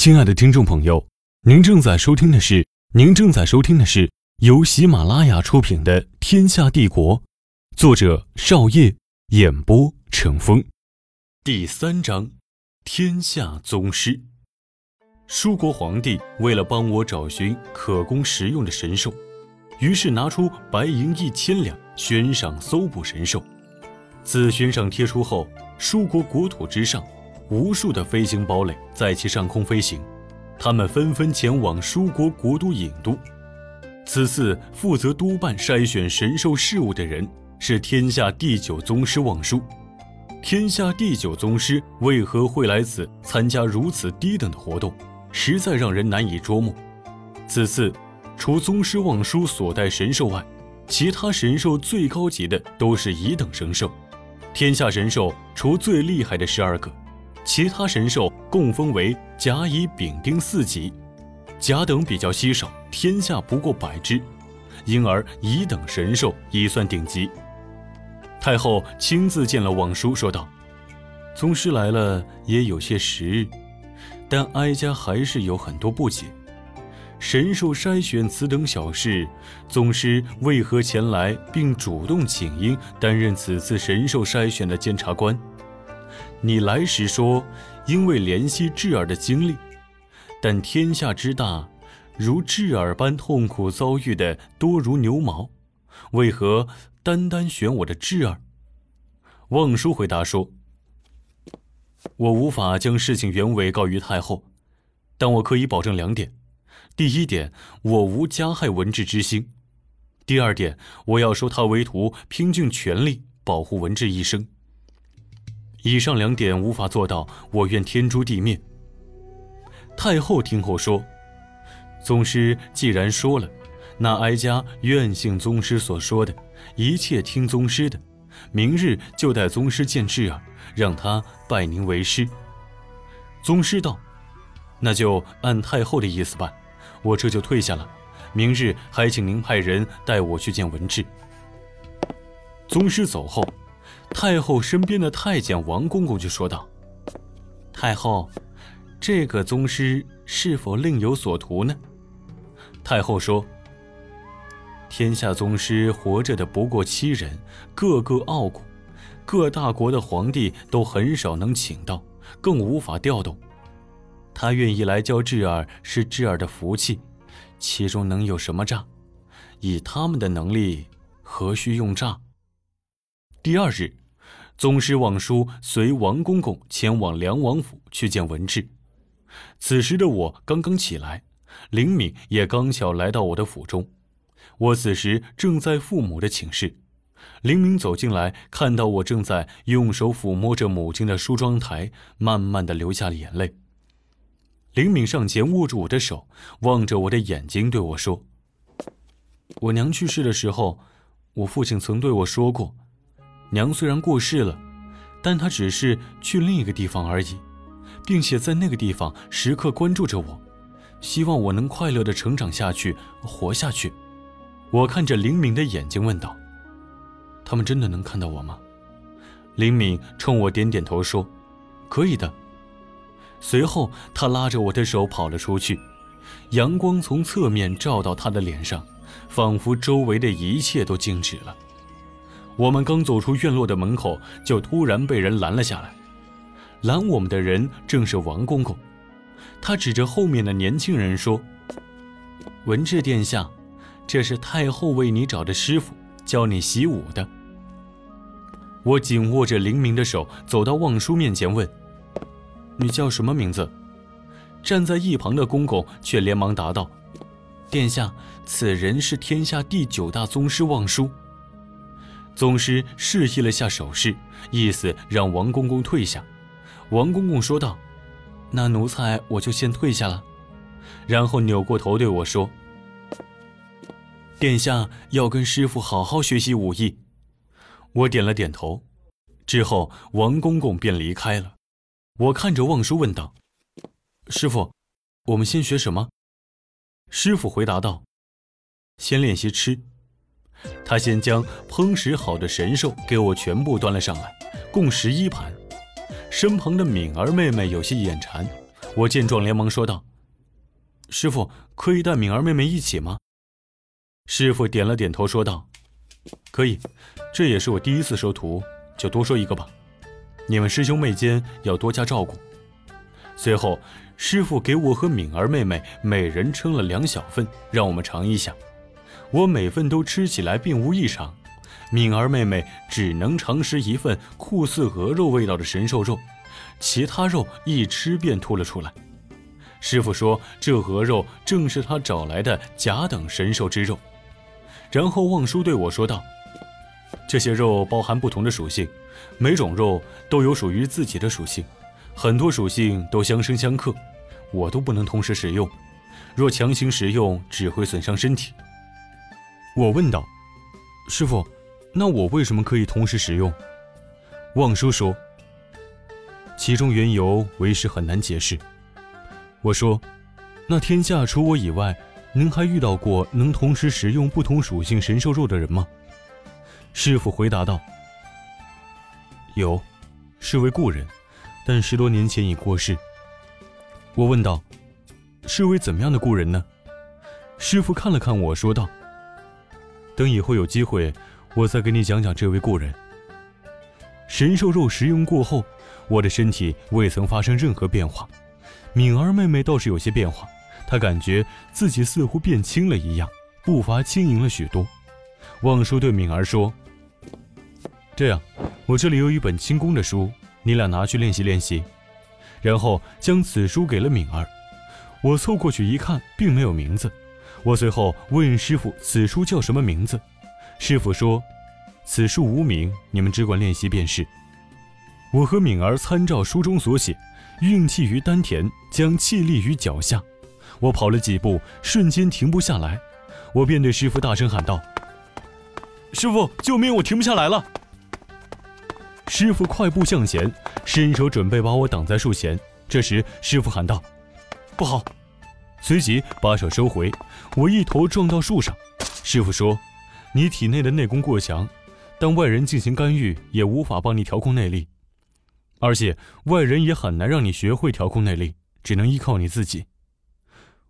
亲爱的听众朋友，您正在收听的是您正在收听的是由喜马拉雅出品的《天下帝国》，作者少业，演播成风，第三章：天下宗师。舒国皇帝为了帮我找寻可供食用的神兽，于是拿出白银一千两悬赏搜捕神兽。自悬赏贴出后，舒国国土之上。无数的飞行堡垒在其上空飞行，他们纷纷前往舒国国都郢都。此次负责督办筛选神兽事务的人是天下第九宗师望舒。天下第九宗师为何会来此参加如此低等的活动，实在让人难以捉摸。此次，除宗师望舒所带神兽外，其他神兽最高级的都是乙等神兽。天下神兽除最厉害的十二个。其他神兽共分为甲、乙、丙、丁四级，甲等比较稀少，天下不过百只，因而乙等神兽已算顶级。太后亲自见了望舒，说道：“宗师来了也有些时日，但哀家还是有很多不解。神兽筛选此等小事，宗师为何前来并主动请缨担任此次神兽筛选的监察官？”你来时说，因为怜惜智儿的经历，但天下之大，如智儿般痛苦遭遇的多如牛毛，为何单单选我的智儿？望舒回答说：“我无法将事情原委告于太后，但我可以保证两点：第一点，我无加害文治之心；第二点，我要收他为徒，拼尽全力保护文治一生。”以上两点无法做到，我愿天诛地灭。太后听后说：“宗师既然说了，那哀家愿信宗师所说的，一切听宗师的。明日就带宗师见智儿，让他拜您为师。”宗师道：“那就按太后的意思办，我这就退下了。明日还请您派人带我去见文治。”宗师走后。太后身边的太监王公公就说道：“太后，这个宗师是否另有所图呢？”太后说：“天下宗师活着的不过七人，个个傲骨，各大国的皇帝都很少能请到，更无法调动。他愿意来教智儿，是智儿的福气，其中能有什么诈？以他们的能力，何须用诈？”第二日。宗师望舒随王公公前往梁王府去见文治。此时的我刚刚起来，林敏也刚巧来到我的府中。我此时正在父母的寝室。林敏走进来，看到我正在用手抚摸着母亲的梳妆台，慢慢的流下了眼泪。林敏上前握住我的手，望着我的眼睛对我说：“我娘去世的时候，我父亲曾对我说过。”娘虽然过世了，但她只是去另一个地方而已，并且在那个地方时刻关注着我，希望我能快乐的成长下去，活下去。我看着林敏的眼睛问道：“他们真的能看到我吗？”林敏冲我点点头说：“可以的。”随后，他拉着我的手跑了出去，阳光从侧面照到他的脸上，仿佛周围的一切都静止了。我们刚走出院落的门口，就突然被人拦了下来。拦我们的人正是王公公，他指着后面的年轻人说：“文治殿下，这是太后为你找的师傅，教你习武的。”我紧握着林明的手，走到望舒面前问：“你叫什么名字？”站在一旁的公公却连忙答道：“殿下，此人是天下第九大宗师望舒。”宗师示意了下手势，意思让王公公退下。王公公说道：“那奴才我就先退下了。”然后扭过头对我说：“殿下要跟师傅好好学习武艺。”我点了点头。之后，王公公便离开了。我看着望舒问道：“师傅，我们先学什么？”师傅回答道：“先练习吃。”他先将烹食好的神兽给我全部端了上来，共十一盘。身旁的敏儿妹妹有些眼馋，我见状连忙说道：“师傅，可以带敏儿妹妹一起吗？”师傅点了点头，说道：“可以，这也是我第一次收徒，就多说一个吧。你们师兄妹间要多加照顾。”随后，师傅给我和敏儿妹妹每人称了两小份，让我们尝一下。我每份都吃起来并无异常，敏儿妹妹只能尝食一份酷似鹅肉味道的神兽肉，其他肉一吃便吐了出来。师傅说，这鹅肉正是他找来的甲等神兽之肉。然后望叔对我说道：“这些肉包含不同的属性，每种肉都有属于自己的属性，很多属性都相生相克，我都不能同时使用。若强行食用，只会损伤身体。”我问道：“师傅，那我为什么可以同时使用？”望叔说：“其中缘由为师很难解释。”我说：“那天下除我以外，您还遇到过能同时食用不同属性神兽肉的人吗？”师傅回答道：“有，是位故人，但十多年前已过世。”我问道：“是位怎么样的故人呢？”师傅看了看我说道。等以后有机会，我再给你讲讲这位故人。神兽肉食用过后，我的身体未曾发生任何变化，敏儿妹妹倒是有些变化，她感觉自己似乎变轻了一样，步伐轻盈了许多。望叔对敏儿说：“这样，我这里有一本轻功的书，你俩拿去练习练习。”然后将此书给了敏儿。我凑过去一看，并没有名字。我随后问师傅：“此书叫什么名字？”师傅说：“此书无名，你们只管练习便是。”我和敏儿参照书中所写，运气于丹田，将气力于脚下。我跑了几步，瞬间停不下来，我便对师傅大声喊道：“师傅，救命！我停不下来了！”师傅快步向前，伸手准备把我挡在树前。这时，师傅喊道：“不好！”随即把手收回，我一头撞到树上。师傅说：“你体内的内功过强，当外人进行干预也无法帮你调控内力，而且外人也很难让你学会调控内力，只能依靠你自己。”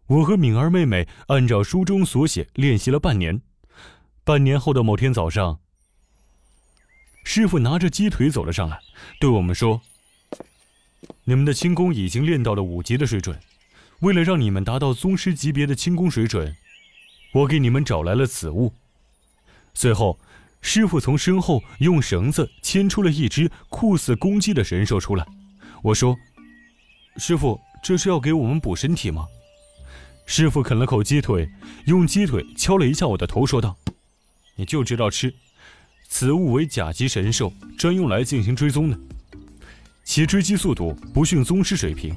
我和敏儿妹妹按照书中所写练习了半年。半年后的某天早上，师傅拿着鸡腿走了上来，对我们说：“你们的轻功已经练到了五级的水准。”为了让你们达到宗师级别的轻功水准，我给你们找来了此物。随后，师傅从身后用绳子牵出了一只酷似公鸡的神兽出来。我说：“师傅，这是要给我们补身体吗？”师傅啃了口鸡腿，用鸡腿敲了一下我的头，说道：“你就知道吃。此物为甲级神兽，专用来进行追踪的，其追击速度不逊宗师水平。”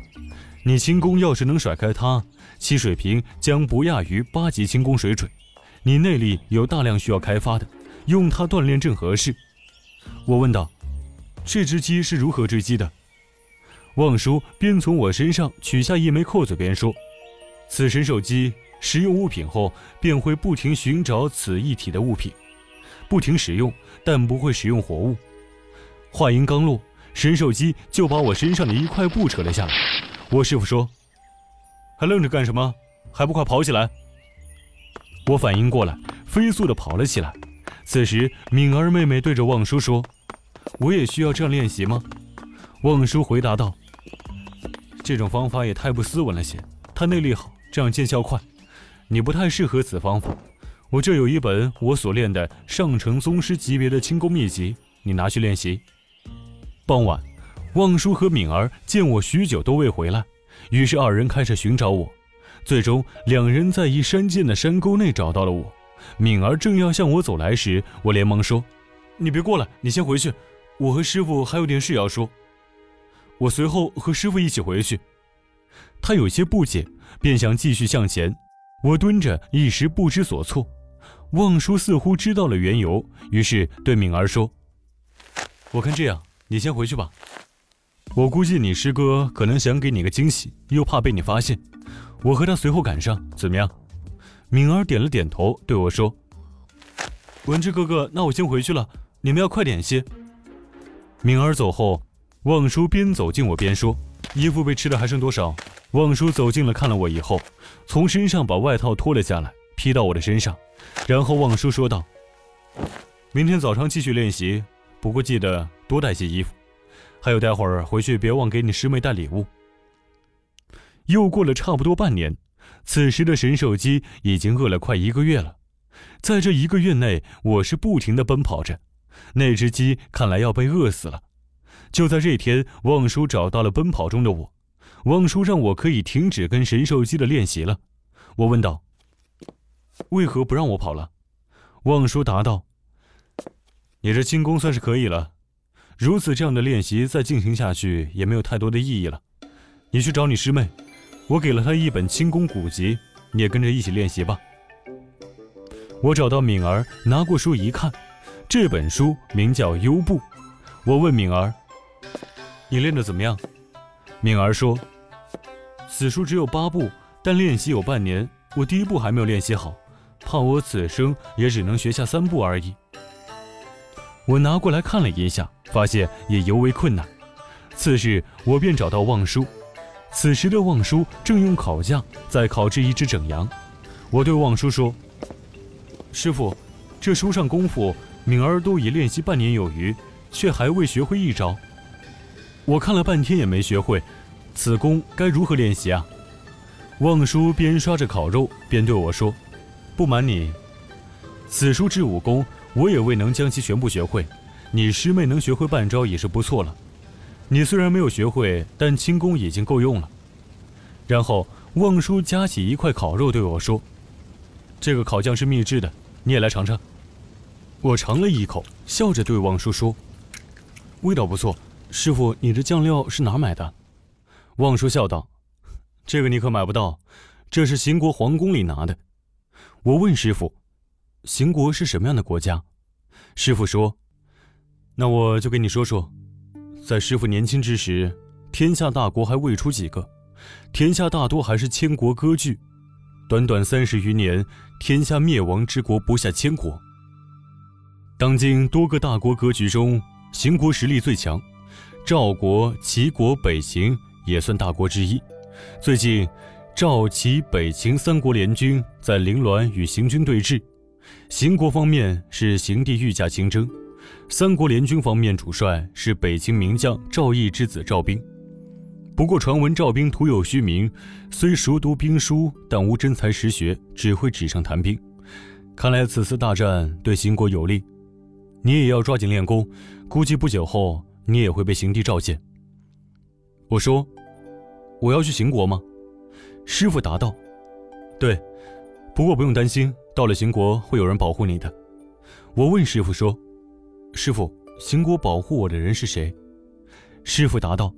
你轻功要是能甩开它，其水平将不亚于八级轻功水准。你内力有大量需要开发的，用它锻炼正合适。我问道：“这只鸡是如何追击的？”望叔边从我身上取下一枚扣子边说：“此神兽鸡食用物品后，便会不停寻找此一体的物品，不停使用，但不会使用活物。”话音刚落，神兽鸡就把我身上的一块布扯了下来。我师傅说：“还愣着干什么？还不快跑起来！”我反应过来，飞速地跑了起来。此时，敏儿妹妹对着望叔说：“我也需要这样练习吗？”望叔回答道：“这种方法也太不斯文了些。他内力好，这样见效快。你不太适合此方法。我这有一本我所练的上乘宗师级别的轻功秘籍，你拿去练习。”傍晚。望叔和敏儿见我许久都未回来，于是二人开始寻找我。最终，两人在一山涧的山沟内找到了我。敏儿正要向我走来时，我连忙说：“你别过来，你先回去，我和师傅还有点事要说。”我随后和师傅一起回去。他有些不解，便想继续向前。我蹲着，一时不知所措。望叔似乎知道了缘由，于是对敏儿说：“我看这样，你先回去吧。”我估计你师哥可能想给你个惊喜，又怕被你发现。我和他随后赶上，怎么样？敏儿点了点头，对我说：“文志哥哥，那我先回去了，你们要快点些。”敏儿走后，望叔边走近我边说：“衣服被吃的还剩多少？望叔走近了，看了我以后，从身上把外套脱了下来，披到我的身上，然后望叔说道：“明天早上继续练习，不过记得多带些衣服。还有，待会儿回去别忘给你师妹带礼物。”又过了差不多半年，此时的神兽鸡已经饿了快一个月了。在这一个月内，我是不停的奔跑着，那只鸡看来要被饿死了。就在这天，望叔找到了奔跑中的我。望叔让我可以停止跟神兽鸡的练习了。我问道：“为何不让我跑了？”望叔答道：“你这轻功算是可以了，如此这样的练习再进行下去也没有太多的意义了。你去找你师妹，我给了她一本轻功古籍，你也跟着一起练习吧。”我找到敏儿，拿过书一看，这本书名叫《优步》。我问敏儿：“你练得怎么样？”敏儿说。此书只有八步，但练习有半年。我第一步还没有练习好，怕我此生也只能学下三步而已。我拿过来看了一下，发现也尤为困难。次日，我便找到望叔。此时的望叔正用烤架在烤制一只整羊。我对望叔说：“师傅，这书上功夫，敏儿都已练习半年有余，却还未学会一招。我看了半天也没学会。”此功该如何练习啊？望叔边刷着烤肉边对我说：“不瞒你，此书之武功我也未能将其全部学会，你师妹能学会半招已是不错了。你虽然没有学会，但轻功已经够用了。”然后望叔夹起一块烤肉对我说：“这个烤酱是秘制的，你也来尝尝。”我尝了一口，笑着对望叔说：“味道不错，师傅，你这酱料是哪买的？”望叔笑道：“这个你可买不到，这是秦国皇宫里拿的。”我问师傅：“秦国是什么样的国家？”师傅说：“那我就跟你说说，在师傅年轻之时，天下大国还未出几个，天下大多还是千国割据。短短三十余年，天下灭亡之国不下千国。当今多个大国格局中，秦国实力最强，赵国、齐国、北秦。”也算大国之一。最近，赵、齐、北、秦三国联军在临滦与行军对峙，秦国方面是邢地御驾亲征，三国联军方面主帅是北秦名将赵义之子赵兵。不过传闻赵兵徒有虚名，虽熟读兵书，但无真才实学，只会纸上谈兵。看来此次大战对秦国有利，你也要抓紧练功，估计不久后你也会被邢帝召见。我说：“我要去秦国吗？”师傅答道：“对，不过不用担心，到了秦国会有人保护你的。”我问师傅说：“师傅，秦国保护我的人是谁？”师傅答道：“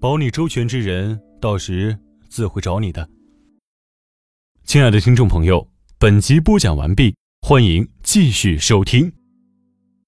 保你周全之人，到时自会找你的。”亲爱的听众朋友，本集播讲完毕，欢迎继续收听。